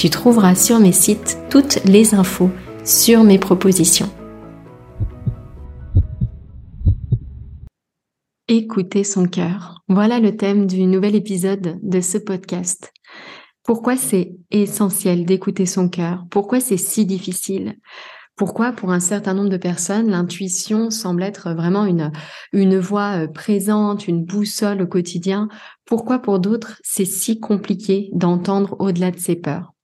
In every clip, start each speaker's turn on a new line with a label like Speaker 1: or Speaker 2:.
Speaker 1: tu trouveras sur mes sites toutes les infos sur mes propositions. Écouter son cœur. Voilà le thème du nouvel épisode de ce podcast. Pourquoi c'est essentiel d'écouter son cœur? Pourquoi c'est si difficile? Pourquoi pour un certain nombre de personnes, l'intuition semble être vraiment une, une voix euh, présente, une boussole au quotidien? Pourquoi pour d'autres, c'est si compliqué d'entendre au-delà de ses peurs?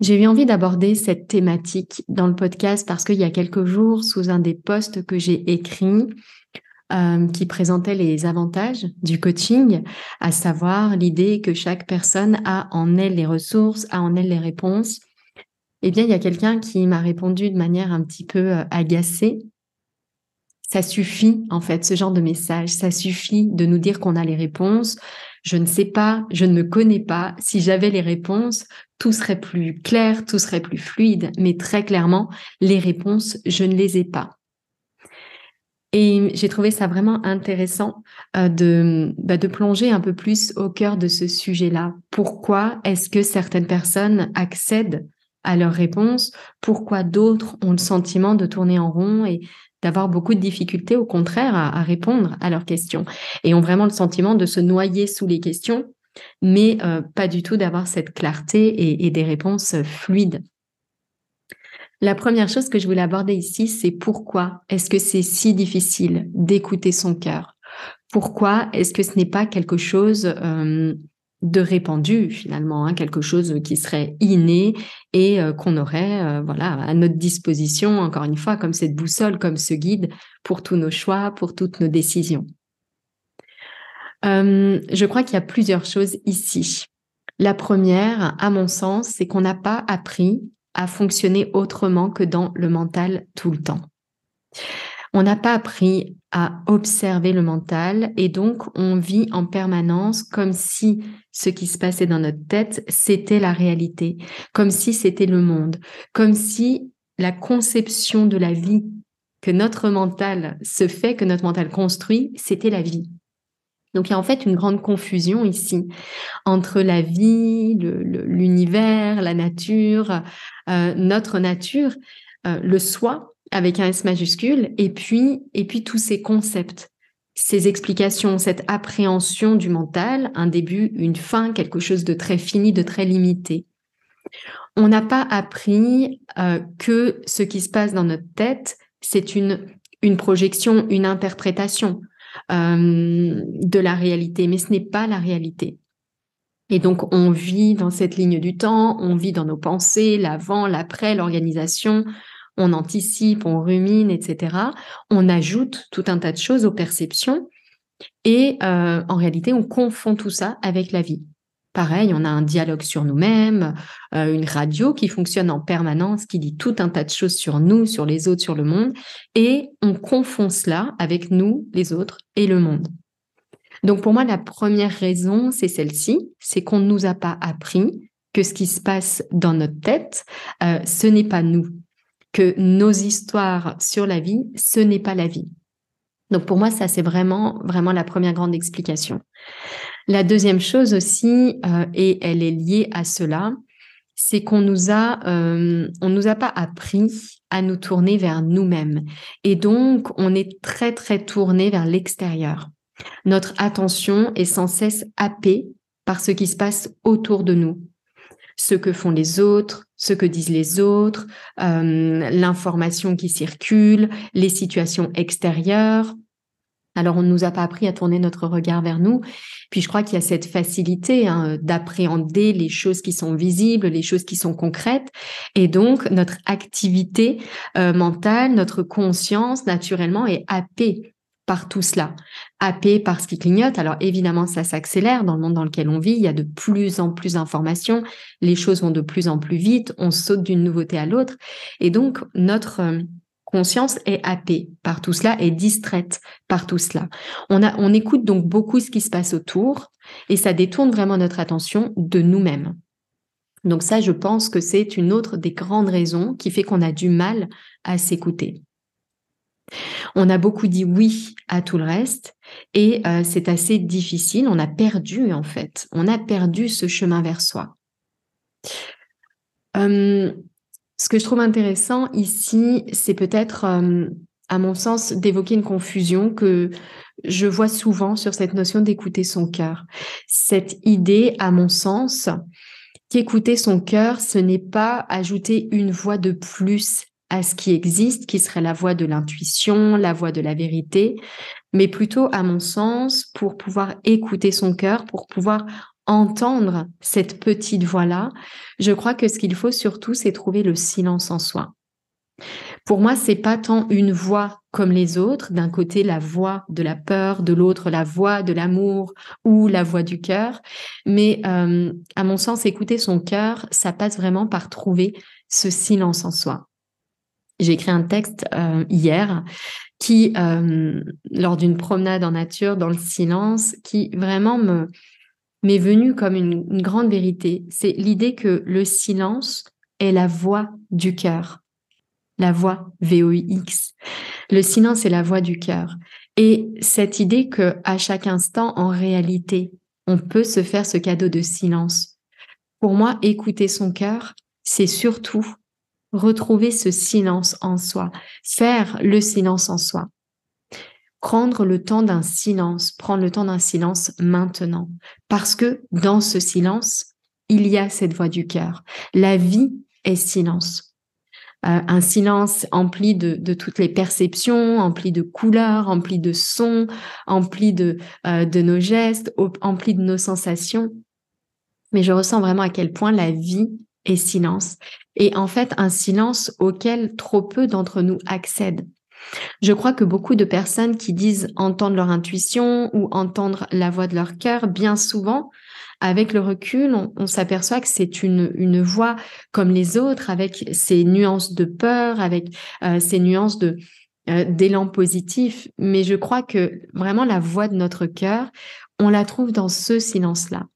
Speaker 1: J'ai eu envie d'aborder cette thématique dans le podcast parce qu'il y a quelques jours, sous un des posts que j'ai écrit, euh, qui présentait les avantages du coaching, à savoir l'idée que chaque personne a en elle les ressources, a en elle les réponses. Eh bien, il y a quelqu'un qui m'a répondu de manière un petit peu euh, agacée. Ça suffit, en fait, ce genre de message. Ça suffit de nous dire qu'on a les réponses. Je ne sais pas, je ne me connais pas. Si j'avais les réponses, tout serait plus clair, tout serait plus fluide, mais très clairement, les réponses, je ne les ai pas. Et j'ai trouvé ça vraiment intéressant euh, de, bah, de plonger un peu plus au cœur de ce sujet-là. Pourquoi est-ce que certaines personnes accèdent à leurs réponses? Pourquoi d'autres ont le sentiment de tourner en rond et d'avoir beaucoup de difficultés, au contraire, à, répondre à leurs questions? Et ont vraiment le sentiment de se noyer sous les questions, mais euh, pas du tout d'avoir cette clarté et, des réponses fluides. La première chose que je voulais aborder ici, c'est pourquoi est-ce que c'est si difficile d'écouter son cœur? Pourquoi est-ce que ce n'est pas quelque chose euh, de répandu finalement, hein, quelque chose qui serait inné et euh, qu'on aurait euh, voilà à notre disposition encore une fois comme cette boussole, comme ce guide pour tous nos choix, pour toutes nos décisions? Euh, je crois qu'il y a plusieurs choses ici. La première, à mon sens, c'est qu'on n'a pas appris à fonctionner autrement que dans le mental tout le temps. On n'a pas appris à observer le mental et donc on vit en permanence comme si ce qui se passait dans notre tête, c'était la réalité, comme si c'était le monde, comme si la conception de la vie que notre mental se fait, que notre mental construit, c'était la vie. Donc il y a en fait une grande confusion ici entre la vie, l'univers, la nature, euh, notre nature, euh, le soi avec un S majuscule, et puis, et puis tous ces concepts, ces explications, cette appréhension du mental, un début, une fin, quelque chose de très fini, de très limité. On n'a pas appris euh, que ce qui se passe dans notre tête, c'est une, une projection, une interprétation euh, de la réalité, mais ce n'est pas la réalité. Et donc, on vit dans cette ligne du temps, on vit dans nos pensées, l'avant, l'après, l'organisation, on anticipe, on rumine, etc. On ajoute tout un tas de choses aux perceptions et euh, en réalité, on confond tout ça avec la vie. Pareil, on a un dialogue sur nous-mêmes, euh, une radio qui fonctionne en permanence, qui dit tout un tas de choses sur nous, sur les autres, sur le monde, et on confond cela avec nous, les autres et le monde. Donc pour moi, la première raison, c'est celle-ci, c'est qu'on ne nous a pas appris que ce qui se passe dans notre tête, euh, ce n'est pas nous. que nos histoires sur la vie, ce n'est pas la vie. Donc pour moi, ça c'est vraiment vraiment la première grande explication. La deuxième chose aussi, euh, et elle est liée à cela, c'est qu'on nous a, euh, on nous a pas appris à nous tourner vers nous-mêmes, et donc on est très très tourné vers l'extérieur. Notre attention est sans cesse happée par ce qui se passe autour de nous, ce que font les autres, ce que disent les autres, euh, l'information qui circule, les situations extérieures. Alors, on ne nous a pas appris à tourner notre regard vers nous. Puis, je crois qu'il y a cette facilité hein, d'appréhender les choses qui sont visibles, les choses qui sont concrètes. Et donc, notre activité euh, mentale, notre conscience, naturellement, est happée par tout cela, happé par ce qui clignote. Alors évidemment, ça s'accélère dans le monde dans lequel on vit. Il y a de plus en plus d'informations, les choses vont de plus en plus vite, on saute d'une nouveauté à l'autre. Et donc, notre euh, conscience est happée par tout cela, est distraite par tout cela. On, a, on écoute donc beaucoup ce qui se passe autour et ça détourne vraiment notre attention de nous-mêmes. Donc ça, je pense que c'est une autre des grandes raisons qui fait qu'on a du mal à s'écouter. On a beaucoup dit oui à tout le reste et euh, c'est assez difficile. On a perdu en fait, on a perdu ce chemin vers soi. Hum, ce que je trouve intéressant ici, c'est peut-être, hum, à mon sens, d'évoquer une confusion que je vois souvent sur cette notion d'écouter son cœur. Cette idée, à mon sens, qu'écouter son cœur, ce n'est pas ajouter une voix de plus à ce qui existe, qui serait la voie de l'intuition, la voie de la vérité, mais plutôt, à mon sens, pour pouvoir écouter son cœur, pour pouvoir entendre cette petite voix-là, je crois que ce qu'il faut surtout, c'est trouver le silence en soi. Pour moi, c'est pas tant une voix comme les autres, d'un côté la voix de la peur, de l'autre la voix de l'amour ou la voix du cœur, mais euh, à mon sens, écouter son cœur, ça passe vraiment par trouver ce silence en soi. J'ai écrit un texte euh, hier qui, euh, lors d'une promenade en nature, dans le silence, qui vraiment me m'est venu comme une, une grande vérité. C'est l'idée que le silence est la voix du cœur, la voix VOIX. Le silence est la voix du cœur. Et cette idée que à chaque instant, en réalité, on peut se faire ce cadeau de silence. Pour moi, écouter son cœur, c'est surtout retrouver ce silence en soi, faire le silence en soi. Prendre le temps d'un silence, prendre le temps d'un silence maintenant, parce que dans ce silence, il y a cette voix du cœur. La vie est silence. Euh, un silence empli de, toutes les perceptions, empli de couleurs, empli de sons, empli de, euh, de nos gestes, empli de nos sensations. Mais je ressens vraiment à quel point la vie est silence et en fait un silence auquel trop peu d'entre nous accèdent. Je crois que beaucoup de personnes qui disent entendre leur intuition ou entendre la voix de leur cœur, bien souvent, avec le recul, on, s'aperçoit que c'est une, voix comme les autres, avec ses nuances de peur, avec euh, ses nuances de euh, d'élan positif. Mais je crois que vraiment la voix de notre cœur, on la trouve dans ce silence-là,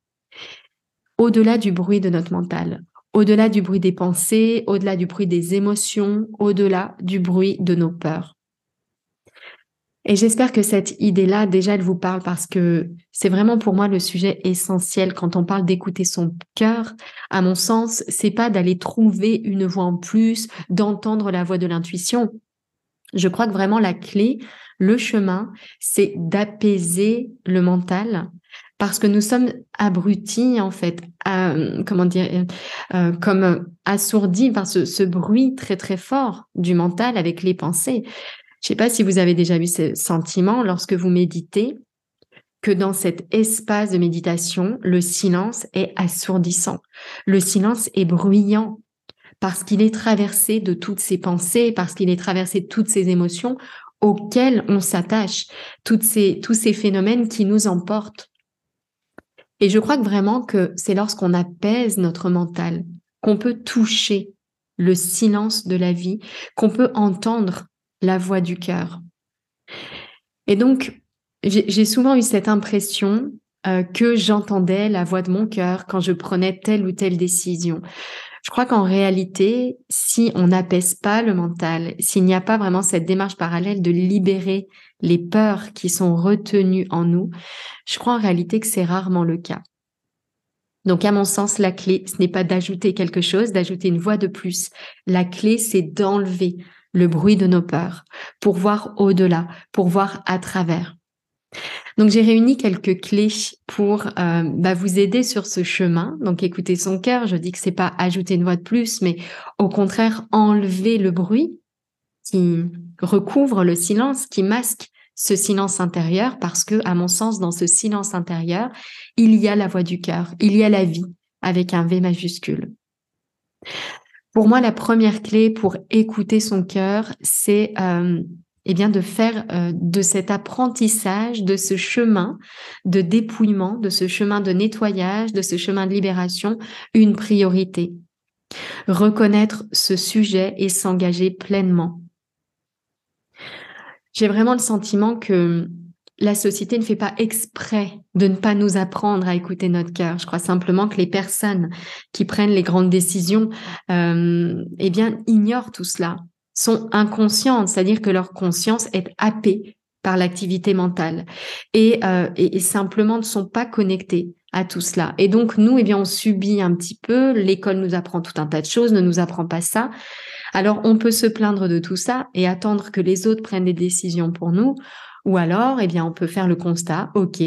Speaker 1: au-delà du bruit de notre mental, au-delà du bruit des pensées, au-delà du bruit des émotions, au-delà du bruit de nos peurs. Et j'espère que cette idée-là, déjà, elle vous parle parce que c'est vraiment pour moi le sujet essentiel quand on parle d'écouter son cœur. À mon sens, c'est pas d'aller trouver une voix en plus, d'entendre la voix de l'intuition. Je crois que vraiment la clé, le chemin, c'est d'apaiser le mental parce que nous sommes abrutis en fait, comment dire, euh, comme assourdis par ce, bruit très très fort du mental avec les pensées. Je ne sais pas si vous avez déjà vu ce sentiment lorsque vous méditez, que dans cet espace de méditation, le silence est assourdissant, le silence est bruyant parce qu'il est traversé de toutes ces pensées, parce qu'il est traversé de toutes ces émotions auxquelles on s'attache, ces, tous ces phénomènes qui nous emportent. Et je crois que vraiment que c'est lorsqu'on apaise notre mental qu'on peut toucher le silence de la vie, qu'on peut entendre la voix du cœur. Et donc, j'ai souvent eu cette impression euh, que j'entendais la voix de mon cœur quand je prenais telle ou telle décision. Je crois qu'en réalité, si on n'apaise pas le mental, s'il n'y a pas vraiment cette démarche parallèle de libérer les peurs qui sont retenues en nous, je crois en réalité que c'est rarement le cas. Donc, à mon sens, la clé, ce n'est pas d'ajouter quelque chose, d'ajouter une voix de plus. La clé, c'est d'enlever le bruit de nos peurs pour voir au-delà, pour voir à travers. Donc j'ai réuni quelques clés pour euh, bah, vous aider sur ce chemin. Donc écouter son cœur, je dis que c'est pas ajouter une voix de plus, mais au contraire enlever le bruit qui recouvre le silence, qui masque ce silence intérieur, parce que à mon sens, dans ce silence intérieur, il y a la voix du cœur, il y a la vie avec un V majuscule. Pour moi, la première clé pour écouter son cœur, c'est euh, eh bien de faire euh, de cet apprentissage, de ce chemin de dépouillement, de ce chemin de nettoyage, de ce chemin de libération, une priorité. Reconnaître ce sujet et s'engager pleinement. J'ai vraiment le sentiment que la société ne fait pas exprès de ne pas nous apprendre à écouter notre cœur. Je crois simplement que les personnes qui prennent les grandes décisions, euh, eh bien, ignorent tout cela sont inconscientes, c'est-à-dire que leur conscience est happée par l'activité mentale euh, et, et, simplement ne sont pas connectés à tout cela. Et donc nous, eh bien, on subit un petit peu. L'école nous apprend tout un tas de choses, ne nous apprend pas ça. Alors on peut se plaindre de tout ça et attendre que les autres prennent des décisions pour nous, ou alors, eh bien, on peut faire le constat. Ok,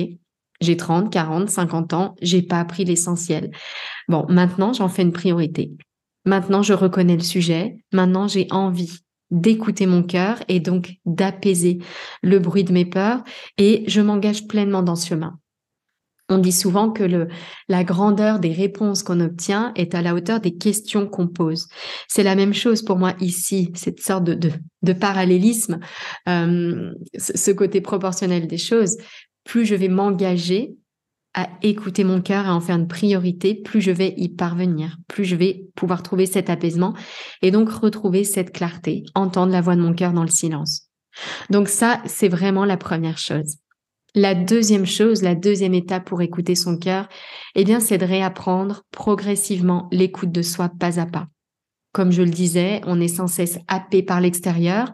Speaker 1: j'ai 30, 40, 50 ans, j'ai pas appris l'essentiel. Bon, maintenant, j'en fais une priorité. Maintenant, je reconnais le sujet. Maintenant, j'ai envie d'écouter mon cœur et donc d'apaiser le bruit de mes peurs et je m'engage pleinement dans ce chemin. On dit souvent que le, la grandeur des réponses qu'on obtient est à la hauteur des questions qu'on pose. C'est la même chose pour moi ici, cette sorte de, de, de parallélisme, euh, ce côté proportionnel des choses. Plus je vais m'engager à écouter mon cœur, à en faire une priorité, plus je vais y parvenir, plus je vais pouvoir trouver cet apaisement et donc retrouver cette clarté, entendre la voix de mon cœur dans le silence. Donc ça, c'est vraiment la première chose. La deuxième chose, la deuxième étape pour écouter son cœur, eh bien, c'est de réapprendre progressivement l'écoute de soi pas à pas. Comme je le disais, on est sans cesse happé par l'extérieur,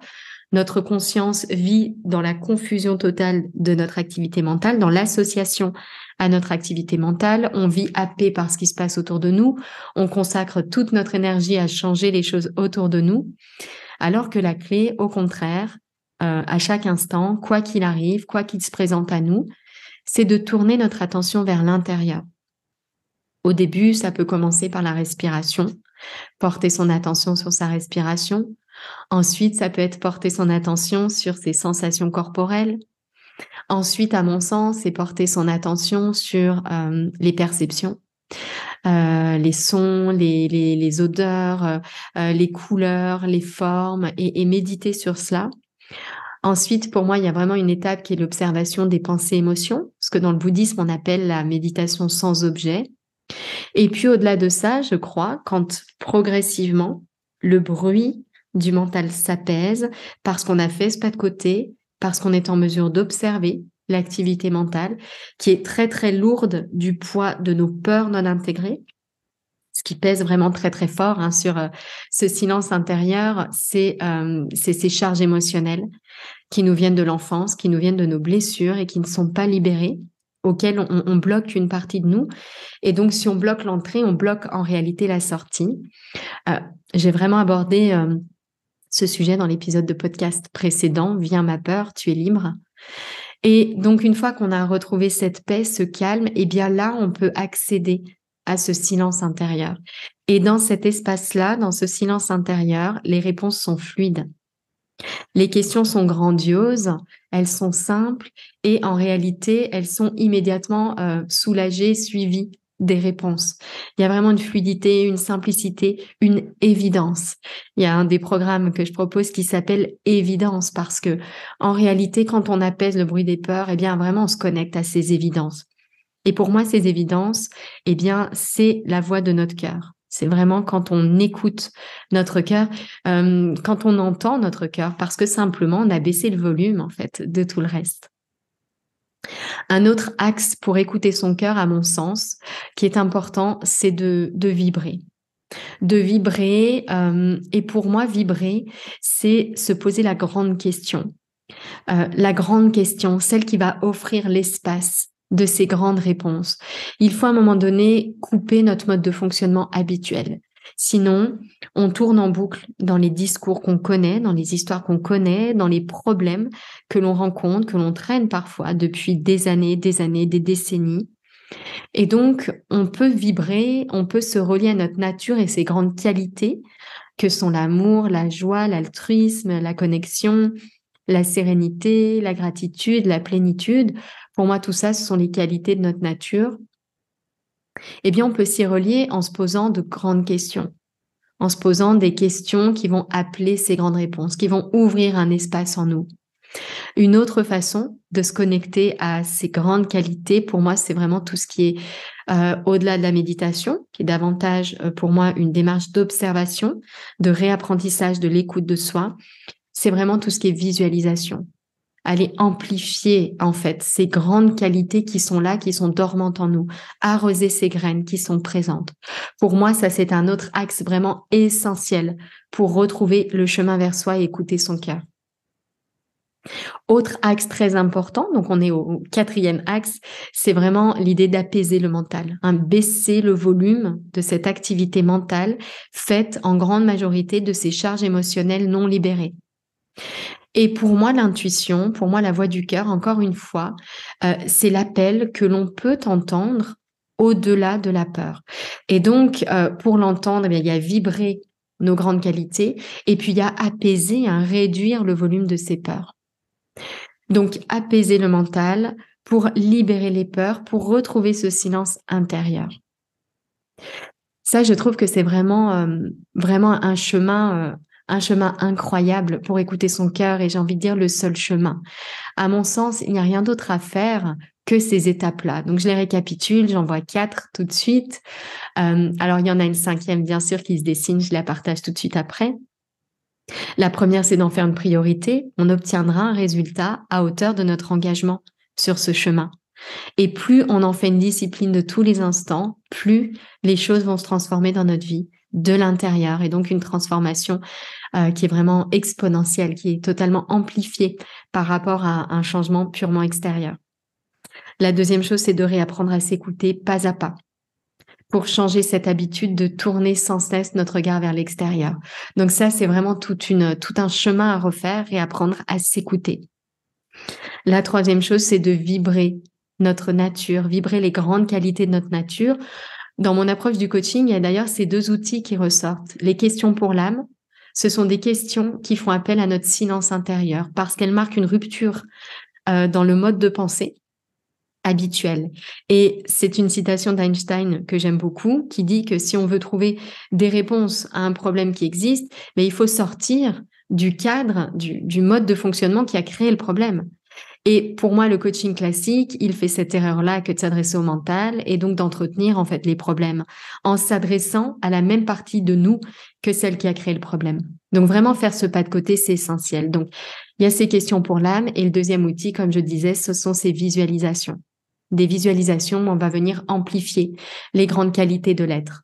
Speaker 1: notre conscience vit dans la confusion totale de notre activité mentale, dans l'association à notre activité mentale. On vit happé par ce qui se passe autour de nous. On consacre toute notre énergie à changer les choses autour de nous. Alors que la clé, au contraire, euh, à chaque instant, quoi qu'il arrive, quoi qu'il se présente à nous, c'est de tourner notre attention vers l'intérieur. Au début, ça peut commencer par la respiration, porter son attention sur sa respiration, Ensuite, ça peut être porter son attention sur ses sensations corporelles. Ensuite, à mon sens, c'est porter son attention sur euh, les perceptions, euh, les sons, les, odeurs, les couleurs, les formes, et, méditer sur cela. Ensuite, pour moi, il y a vraiment une étape qui est l'observation des pensées émotions, ce que dans le bouddhisme, on appelle la méditation sans objet. Et puis, au-delà de ça, je crois, quand progressivement, le bruit du mental s'apaise parce qu'on a fait ce pas de côté, parce qu'on est en mesure d'observer l'activité mentale qui est très très lourde du poids de nos peurs non intégrées. Qui pèse vraiment très très fort hein, sur euh, ce silence intérieur, euh, c'est ces charges émotionnelles qui nous viennent de l'enfance, qui nous viennent de nos blessures et qui ne sont pas libérées, auxquelles on, bloque une partie de nous. Et donc, si on bloque l'entrée, on bloque en réalité la sortie. Euh, j'ai vraiment abordé ce sujet dans l'épisode de podcast précédent, Viens ma peur, tu es libre. Et donc une fois qu'on a retrouvé cette paix, ce calme, eh bien là, on peut accéder à ce silence intérieur. Et dans cet espace-là, dans ce silence intérieur, les réponses sont fluides. Les questions sont grandioses, elles sont simples et en réalité, elles sont immédiatement euh, soulagées, suivies des réponses. Il y a vraiment une fluidité, une simplicité, une évidence. Il y a un des programmes que je propose qui s'appelle évidence parce que en réalité, quand on apaise le bruit des peurs, eh bien vraiment on se connecte à ces évidences. Et pour moi, ces évidences, eh bien c'est la voix de notre cœur. C'est vraiment quand on écoute notre cœur, euh, quand on entend notre cœur, parce que simplement on a baissé le volume en fait de tout le reste. Un autre axe pour écouter son cœur, à mon sens, qui est important, c'est de, vibrer. de vibrer. Euh, et pour moi, vibrer, c'est se poser la grande question. Euh, la grande question, celle qui va offrir l'espace de ces grandes réponses. Il faut à un moment donné couper notre mode de fonctionnement habituel. Sinon, on tourne en boucle dans les discours qu'on connaît, dans les histoires qu'on connaît, dans les problèmes que l'on rencontre, que l'on traîne parfois depuis des années, des années, des décennies. Et donc, on peut vibrer, on peut se relier à notre nature et ses grandes qualités, que sont l'amour, la joie, l'altruisme, la connexion, la sérénité, la gratitude, la plénitude. Pour moi, tout ça, ce sont les qualités de notre nature. Eh bien, on peut s'y relier en se posant de grandes questions, en se posant des questions qui vont appeler ces grandes réponses, qui vont ouvrir un espace en nous. Une autre façon de se connecter à ces grandes qualités, pour moi, c'est vraiment tout ce qui est euh, au-delà de la méditation, qui est davantage euh, pour moi une démarche d'observation, de réapprentissage de l'écoute de soi. C'est vraiment tout ce qui est visualisation. Aller amplifier en fait ces grandes qualités qui sont là, qui sont dormantes en nous, arroser ces graines qui sont présentes. Pour moi, ça c'est un autre axe vraiment essentiel pour retrouver le chemin vers soi et écouter son cœur. Autre axe très important, donc on est au quatrième axe, c'est vraiment l'idée d'apaiser le mental, hein, baisser le volume de cette activité mentale faite en grande majorité de ces charges émotionnelles non libérées. Et pour moi, l'intuition, pour moi, la voix du cœur, encore une fois, euh, c'est l'appel que l'on peut entendre au-delà de la peur. Et donc, euh, pour l'entendre, eh il y a vibrer nos grandes qualités et puis il y a apaiser, hein, réduire le volume de ces peurs. Donc, apaiser le mental pour libérer les peurs, pour retrouver ce silence intérieur. Ça, je trouve que c'est vraiment, euh, vraiment un chemin, un chemin incroyable pour écouter son cœur et j'ai envie de dire le seul chemin. À mon sens, il n'y a rien d'autre à faire que ces étapes-là. Donc, je les récapitule, j'en vois quatre tout de suite. Euh, alors, il y en a une cinquième, bien sûr, qui se dessine, je la partage tout de suite après. La première, c'est d'en faire une priorité. On obtiendra un résultat à hauteur de notre engagement sur ce chemin. Et plus on en fait une discipline de tous les instants, plus les choses vont se transformer dans notre vie de l'intérieur et donc une transformation euh, qui est vraiment exponentielle, qui est totalement amplifiée par rapport à un changement purement extérieur. La deuxième chose, c'est de réapprendre à s'écouter pas à pas pour changer cette habitude de tourner sans cesse notre regard vers l'extérieur. Donc ça, c'est vraiment tout un chemin à refaire et apprendre à s'écouter. La troisième chose, c'est de vibrer notre nature, vibrer les grandes qualités de notre nature. Dans mon approche du coaching, il y a d'ailleurs ces deux outils qui ressortent. Les questions pour l'âme, ce sont des questions qui font appel à notre silence intérieur parce qu'elles marquent une rupture euh, dans le mode de pensée habituel. Et c'est une citation d'Einstein que j'aime beaucoup, qui dit que si on veut trouver des réponses à un problème qui existe, il faut sortir du cadre, du mode de fonctionnement qui a créé le problème. Et pour moi, le coaching classique, il fait cette erreur-là que de s'adresser au mental et donc d'entretenir en fait les problèmes en s'adressant à la même partie de nous que celle qui a créé le problème. Donc vraiment faire ce pas de côté, c'est essentiel. Donc il y a ces questions pour l'âme et le deuxième outil, comme je disais, ce sont ces visualisations des visualisations, on va venir amplifier les grandes qualités de l'être.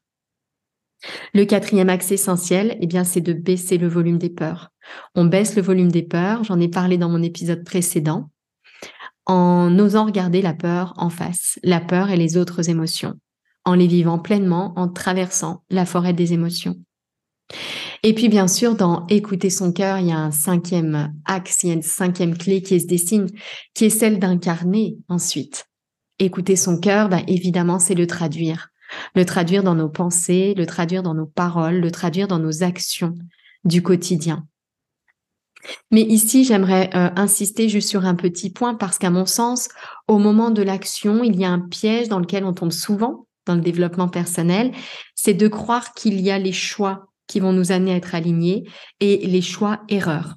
Speaker 1: Le quatrième axe essentiel, eh bien, c'est de baisser le volume des peurs. On baisse le volume des peurs, j'en ai parlé dans mon épisode précédent, en osant regarder la peur en face, la peur et les autres émotions, en les vivant pleinement, en traversant la forêt des émotions. Et puis, bien sûr, dans écouter son cœur, il y a un cinquième axe, il y a une cinquième clé qui se dessine, qui est celle d'incarner ensuite écouter son cœur, bah, évidemment, c'est le traduire. Le traduire dans nos pensées, le traduire dans nos paroles, le traduire dans nos actions du quotidien. Mais ici, j'aimerais euh, insister juste sur un petit point parce qu'à mon sens, au moment de l'action, il y a un piège dans lequel on tombe souvent dans le développement personnel, c'est de croire qu'il y a les choix qui vont nous amener à être alignés et les choix erreurs.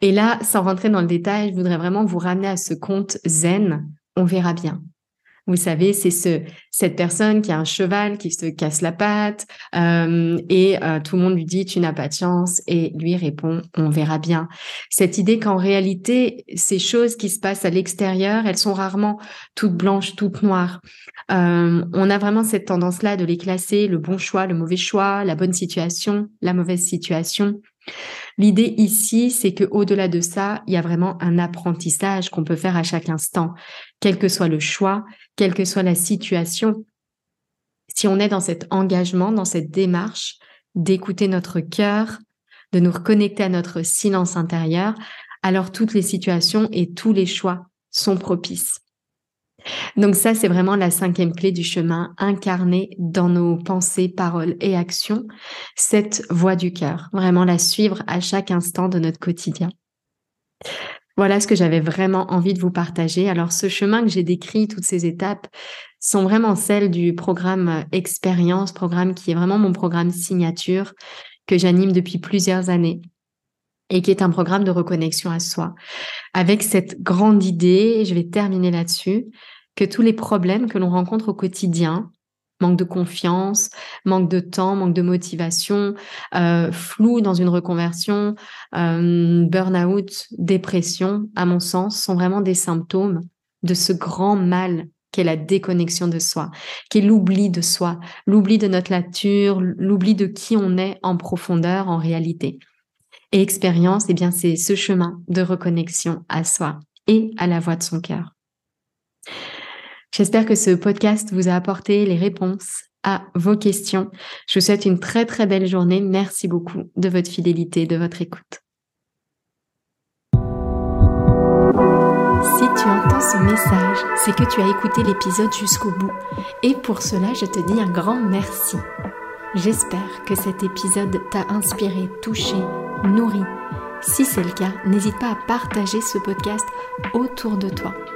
Speaker 1: Et là, sans rentrer dans le détail, je voudrais vraiment vous ramener à ce compte zen on verra bien. Vous savez, c'est ce, cette personne qui a un cheval qui se casse la patte euh, et euh, tout le monde lui dit tu n'as pas de chance et lui répond on verra bien. Cette idée qu'en réalité, ces choses qui se passent à l'extérieur, elles sont rarement toutes blanches, toutes noires. Euh, on a vraiment cette tendance-là de les classer, le bon choix, le mauvais choix, la bonne situation, la mauvaise situation. L'idée ici, c'est que au-delà de ça, il y a vraiment un apprentissage qu'on peut faire à chaque instant, quel que soit le choix, quelle que soit la situation. Si on est dans cet engagement, dans cette démarche d'écouter notre cœur, de nous reconnecter à notre silence intérieur, alors toutes les situations et tous les choix sont propices. Donc ça, c'est vraiment la cinquième clé du chemin, incarner dans nos pensées, paroles et actions cette voix du cœur, vraiment la suivre à chaque instant de notre quotidien. Voilà ce que j'avais vraiment envie de vous partager. Alors ce chemin que j'ai décrit, toutes ces étapes, sont vraiment celles du programme Expérience, programme qui est vraiment mon programme signature que j'anime depuis plusieurs années et qui est un programme de reconnexion à soi. Avec cette grande idée, je vais terminer là-dessus, que tous les problèmes que l'on rencontre au quotidien, manque de confiance, manque de temps, manque de motivation, euh, flou dans une reconversion, euh, burn-out, dépression, à mon sens, sont vraiment des symptômes de ce grand mal qu'est la déconnexion de soi, qu'est l'oubli de soi, l'oubli de notre nature, l'oubli de qui on est en profondeur, en réalité. Et expérience, eh bien, c'est ce chemin de reconnexion à soi et à la voix de son cœur. J'espère que ce podcast vous a apporté les réponses à vos questions. Je vous souhaite une très très belle journée. Merci beaucoup de votre fidélité, de votre écoute. Si tu entends ce message, c'est que tu as écouté l'épisode jusqu'au bout. Et pour cela, je te dis un grand merci. J'espère que cet épisode t'a inspiré, touché, nourri. Si c'est le cas, n'hésite pas à partager ce podcast autour de toi